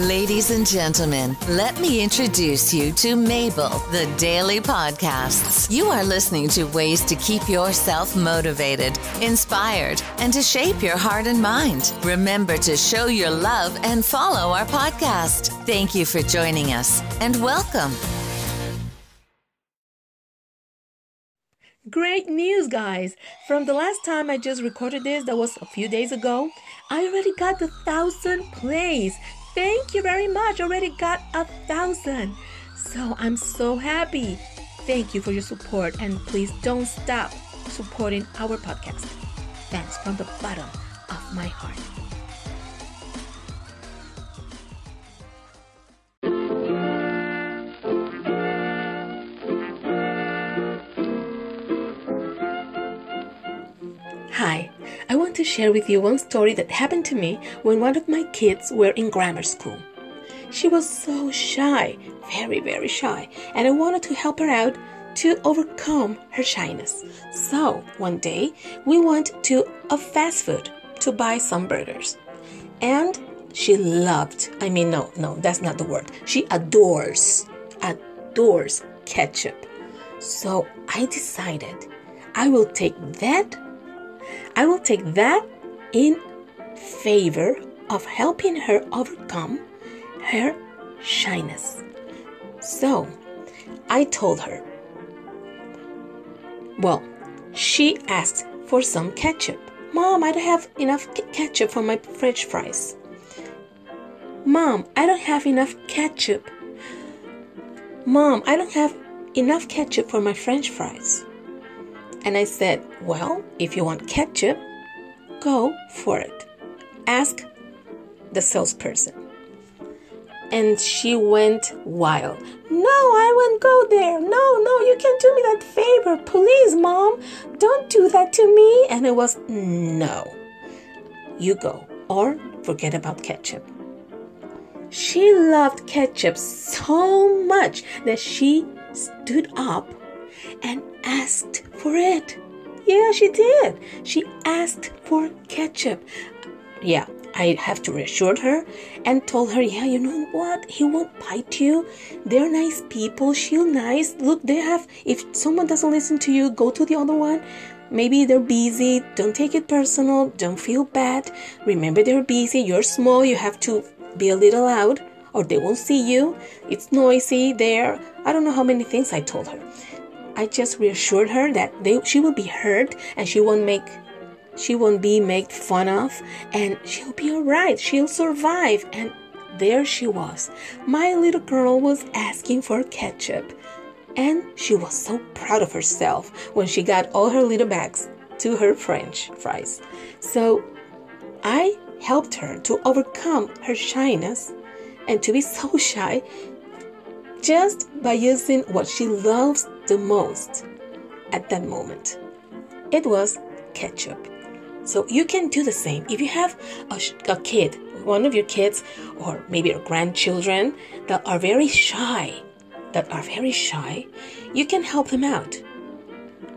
Ladies and gentlemen, let me introduce you to Mabel, the Daily Podcasts. You are listening to ways to keep yourself motivated, inspired, and to shape your heart and mind. Remember to show your love and follow our podcast. Thank you for joining us and welcome. Great news, guys! From the last time I just recorded this, that was a few days ago, I already got the thousand plays. Thank you very much. Already got a thousand. So I'm so happy. Thank you for your support and please don't stop supporting our podcast. Thanks from the bottom of my heart. Share with you one story that happened to me when one of my kids were in grammar school. She was so shy, very, very shy, and I wanted to help her out to overcome her shyness. So, one day, we went to a fast food to buy some burgers. And she loved, I mean, no, no, that's not the word. She adores, adores ketchup. So I decided I will take that I will take that in favor of helping her overcome her shyness. So, I told her, well, she asked for some ketchup. Mom, I don't have enough ketchup for my french fries. Mom, I don't have enough ketchup. Mom, I don't have enough ketchup for my french fries. And I said, Well, if you want ketchup, go for it. Ask the salesperson. And she went wild. No, I won't go there. No, no, you can't do me that favor. Please, mom, don't do that to me. And it was, No, you go or forget about ketchup. She loved ketchup so much that she stood up and asked for it. Yeah, she did. She asked for ketchup. Yeah, I have to reassure her and told her, yeah, you know what? He won't bite you. They're nice people. She'll nice. Look, they have, if someone doesn't listen to you, go to the other one. Maybe they're busy. Don't take it personal. Don't feel bad. Remember, they're busy. You're small. You have to be a little loud or they won't see you. It's noisy there. I don't know how many things I told her. I just reassured her that they, she will be heard and she won't make she won't be made fun of and she'll be all right. She'll survive. And there she was. My little girl was asking for ketchup. And she was so proud of herself when she got all her little bags to her French fries. So I helped her to overcome her shyness and to be so shy just by using what she loves the most at that moment. It was ketchup. So you can do the same. If you have a, a kid, one of your kids, or maybe your grandchildren that are very shy, that are very shy, you can help them out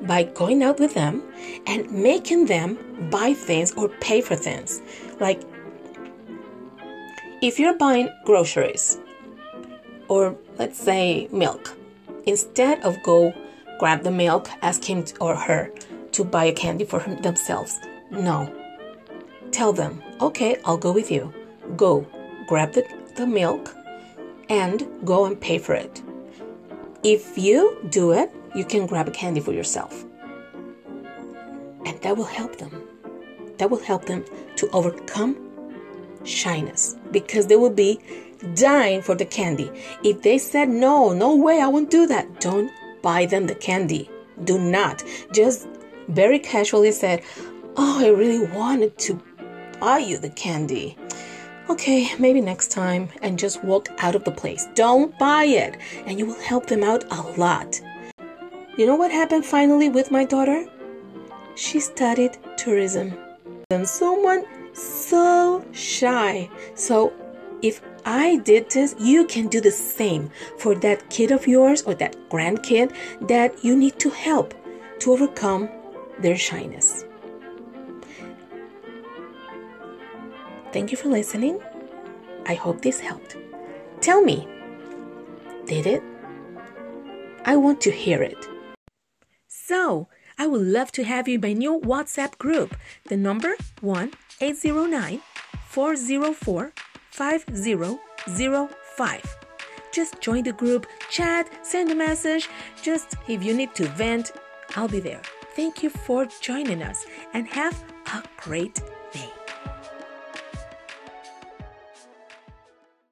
by going out with them and making them buy things or pay for things. Like if you're buying groceries, or let's say milk, instead of go grab the milk, ask him or her to buy a candy for themselves. No. Tell them, okay, I'll go with you. Go, grab the, the milk, and go and pay for it. If you do it, you can grab a candy for yourself. And that will help them. That will help them to overcome shyness because they will be dying for the candy. If they said, no, no way, I won't do that, don't buy them the candy. Do not. Just very casually said, oh, I really wanted to buy you the candy. Okay, maybe next time, and just walk out of the place. Don't buy it, and you will help them out a lot. You know what happened finally with my daughter? She studied tourism. And someone so shy. So if I did this, you can do the same for that kid of yours or that grandkid that you need to help to overcome their shyness. Thank you for listening. I hope this helped. Tell me, did it? I want to hear it. So, I would love to have you in my new WhatsApp group. The number 1 809 404 5005. Just join the group, chat, send a message. Just if you need to vent, I'll be there. Thank you for joining us and have a great.